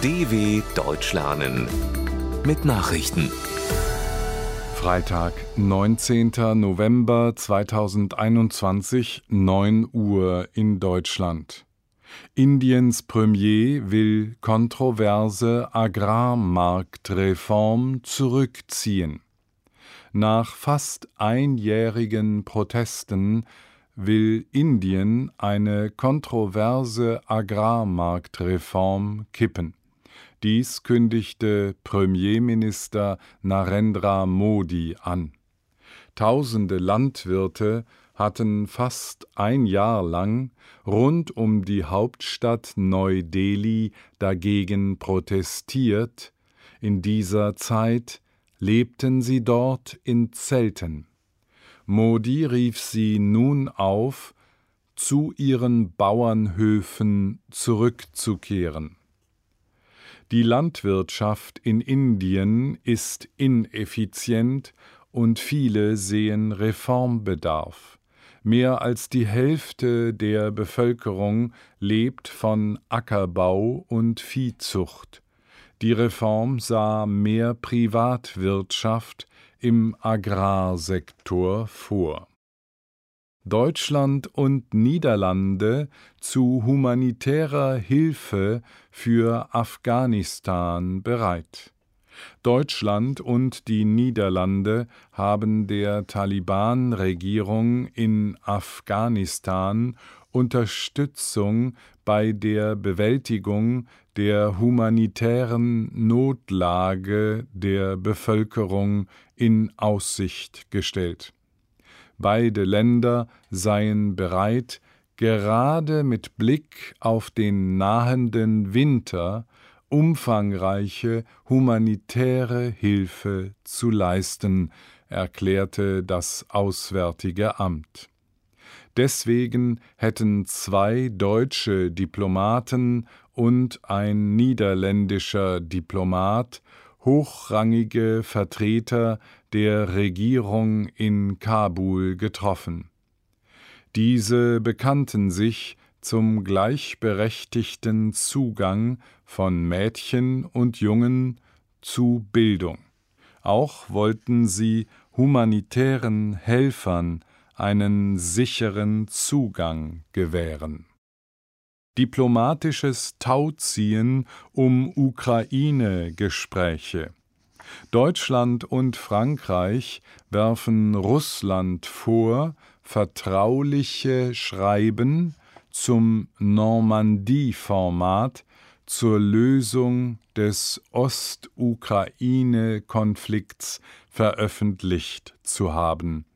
DW Deutsch lernen mit Nachrichten. Freitag, 19. November 2021, 9 Uhr in Deutschland. Indiens Premier will kontroverse Agrarmarktreform zurückziehen. Nach fast einjährigen Protesten will Indien eine kontroverse Agrarmarktreform kippen. Dies kündigte Premierminister Narendra Modi an. Tausende Landwirte hatten fast ein Jahr lang rund um die Hauptstadt Neu-Delhi dagegen protestiert, in dieser Zeit lebten sie dort in Zelten. Modi rief sie nun auf, zu ihren Bauernhöfen zurückzukehren. Die Landwirtschaft in Indien ist ineffizient und viele sehen Reformbedarf. Mehr als die Hälfte der Bevölkerung lebt von Ackerbau und Viehzucht. Die Reform sah mehr Privatwirtschaft im Agrarsektor vor. Deutschland und Niederlande zu humanitärer Hilfe für Afghanistan bereit. Deutschland und die Niederlande haben der Taliban-Regierung in Afghanistan Unterstützung bei der Bewältigung der humanitären Notlage der Bevölkerung in Aussicht gestellt. Beide Länder seien bereit, gerade mit Blick auf den nahenden Winter umfangreiche humanitäre Hilfe zu leisten, erklärte das Auswärtige Amt. Deswegen hätten zwei deutsche Diplomaten und ein niederländischer Diplomat hochrangige Vertreter der Regierung in Kabul getroffen. Diese bekannten sich zum gleichberechtigten Zugang von Mädchen und Jungen zu Bildung. Auch wollten sie humanitären Helfern einen sicheren Zugang gewähren. Diplomatisches Tauziehen um Ukraine-Gespräche. Deutschland und Frankreich werfen Russland vor, vertrauliche Schreiben zum Normandie-Format zur Lösung des Ostukraine-Konflikts veröffentlicht zu haben.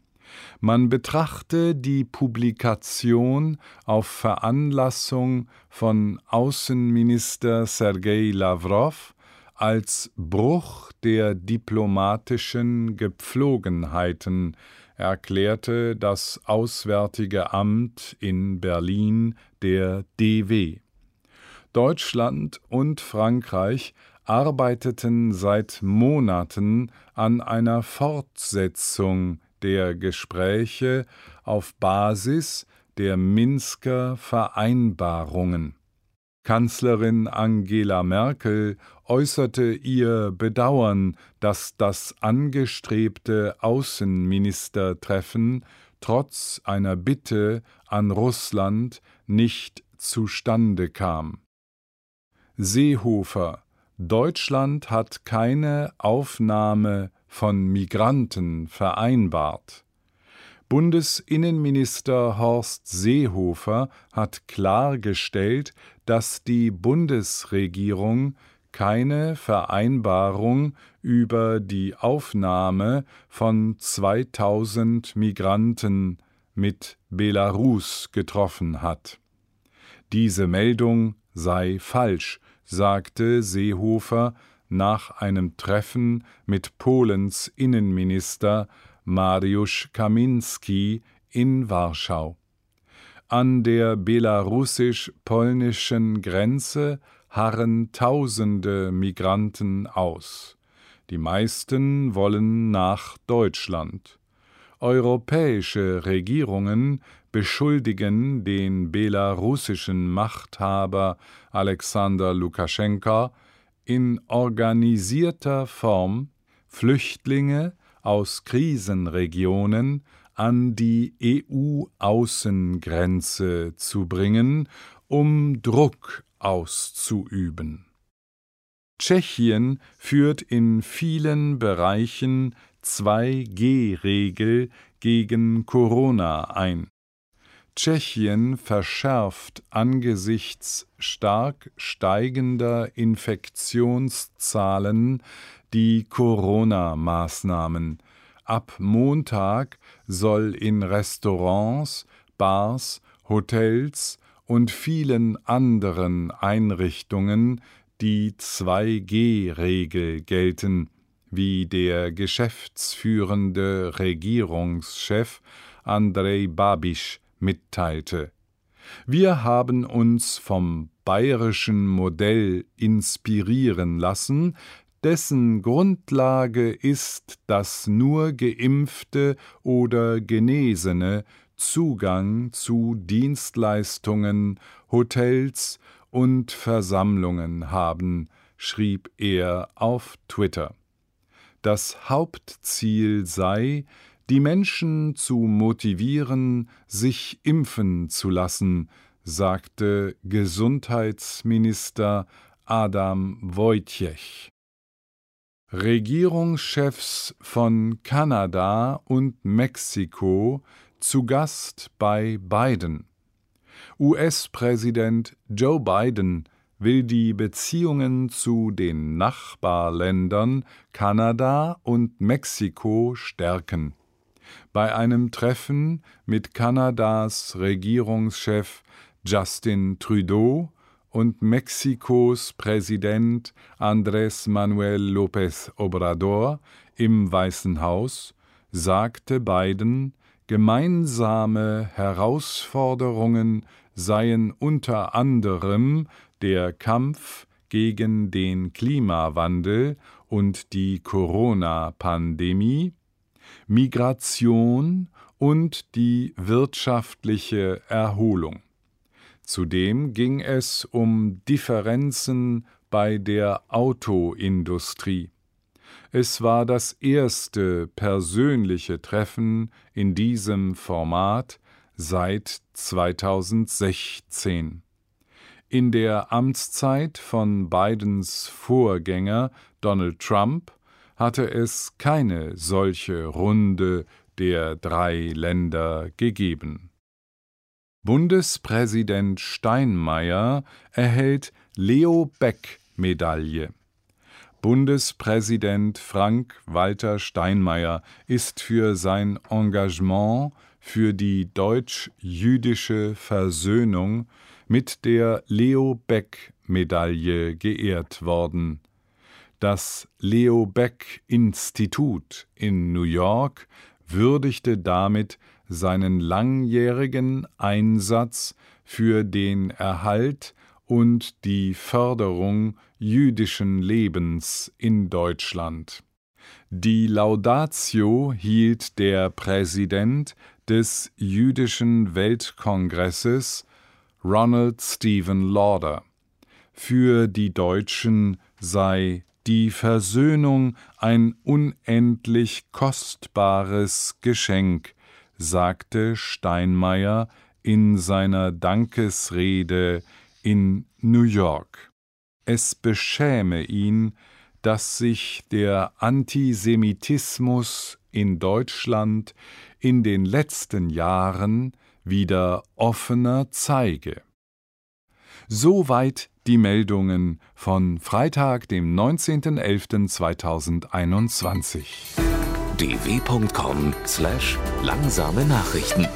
Man betrachte die Publikation auf Veranlassung von Außenminister Sergei Lavrov als Bruch der diplomatischen Gepflogenheiten, erklärte das Auswärtige Amt in Berlin der DW. Deutschland und Frankreich arbeiteten seit Monaten an einer Fortsetzung der Gespräche auf Basis der Minsker Vereinbarungen. Kanzlerin Angela Merkel äußerte ihr Bedauern, dass das angestrebte Außenministertreffen trotz einer Bitte an Russland nicht zustande kam. Seehofer Deutschland hat keine Aufnahme von Migranten vereinbart. Bundesinnenminister Horst Seehofer hat klargestellt, dass die Bundesregierung keine Vereinbarung über die Aufnahme von 2000 Migranten mit Belarus getroffen hat. Diese Meldung sei falsch, sagte Seehofer nach einem Treffen mit Polens Innenminister Mariusz Kaminski in Warschau. An der belarussisch-polnischen Grenze harren tausende Migranten aus. Die meisten wollen nach Deutschland. Europäische Regierungen beschuldigen den belarussischen Machthaber Alexander Lukaschenka, in organisierter Form Flüchtlinge aus Krisenregionen an die EU-Außengrenze zu bringen, um Druck auszuüben. Tschechien führt in vielen Bereichen 2G-Regel gegen Corona ein. Tschechien verschärft angesichts stark steigender Infektionszahlen die Corona-Maßnahmen. Ab Montag soll in Restaurants, Bars, Hotels und vielen anderen Einrichtungen die 2G-Regel gelten, wie der geschäftsführende Regierungschef Andrej Babiš mitteilte. Wir haben uns vom bayerischen Modell inspirieren lassen, dessen Grundlage ist, dass nur geimpfte oder Genesene Zugang zu Dienstleistungen, Hotels und Versammlungen haben, schrieb er auf Twitter. Das Hauptziel sei, die Menschen zu motivieren, sich impfen zu lassen, sagte Gesundheitsminister Adam Wojciech. Regierungschefs von Kanada und Mexiko zu Gast bei Biden. US-Präsident Joe Biden will die Beziehungen zu den Nachbarländern Kanada und Mexiko stärken. Bei einem Treffen mit Kanadas Regierungschef Justin Trudeau und Mexikos Präsident Andrés Manuel López Obrador im Weißen Haus sagte Biden, gemeinsame Herausforderungen seien unter anderem der Kampf gegen den Klimawandel und die Corona-Pandemie, Migration und die wirtschaftliche Erholung. Zudem ging es um Differenzen bei der Autoindustrie. Es war das erste persönliche Treffen in diesem Format seit 2016. In der Amtszeit von Bidens Vorgänger Donald Trump hatte es keine solche Runde der drei Länder gegeben. Bundespräsident Steinmeier erhält Leo Beck Medaille. Bundespräsident Frank-Walter Steinmeier ist für sein Engagement für die deutsch-jüdische Versöhnung mit der Leo Beck Medaille geehrt worden. Das Leo Beck Institut in New York würdigte damit seinen langjährigen Einsatz für den Erhalt und die Förderung jüdischen Lebens in Deutschland. Die Laudatio hielt der Präsident des Jüdischen Weltkongresses Ronald Stephen Lauder. Für die Deutschen sei die Versöhnung ein unendlich kostbares Geschenk, sagte Steinmeier in seiner Dankesrede in New York. Es beschäme ihn, dass sich der Antisemitismus in Deutschland in den letzten Jahren wieder offener zeige. Soweit die Meldungen von Freitag, dem 19.11.2021. dw.com/langsame Nachrichten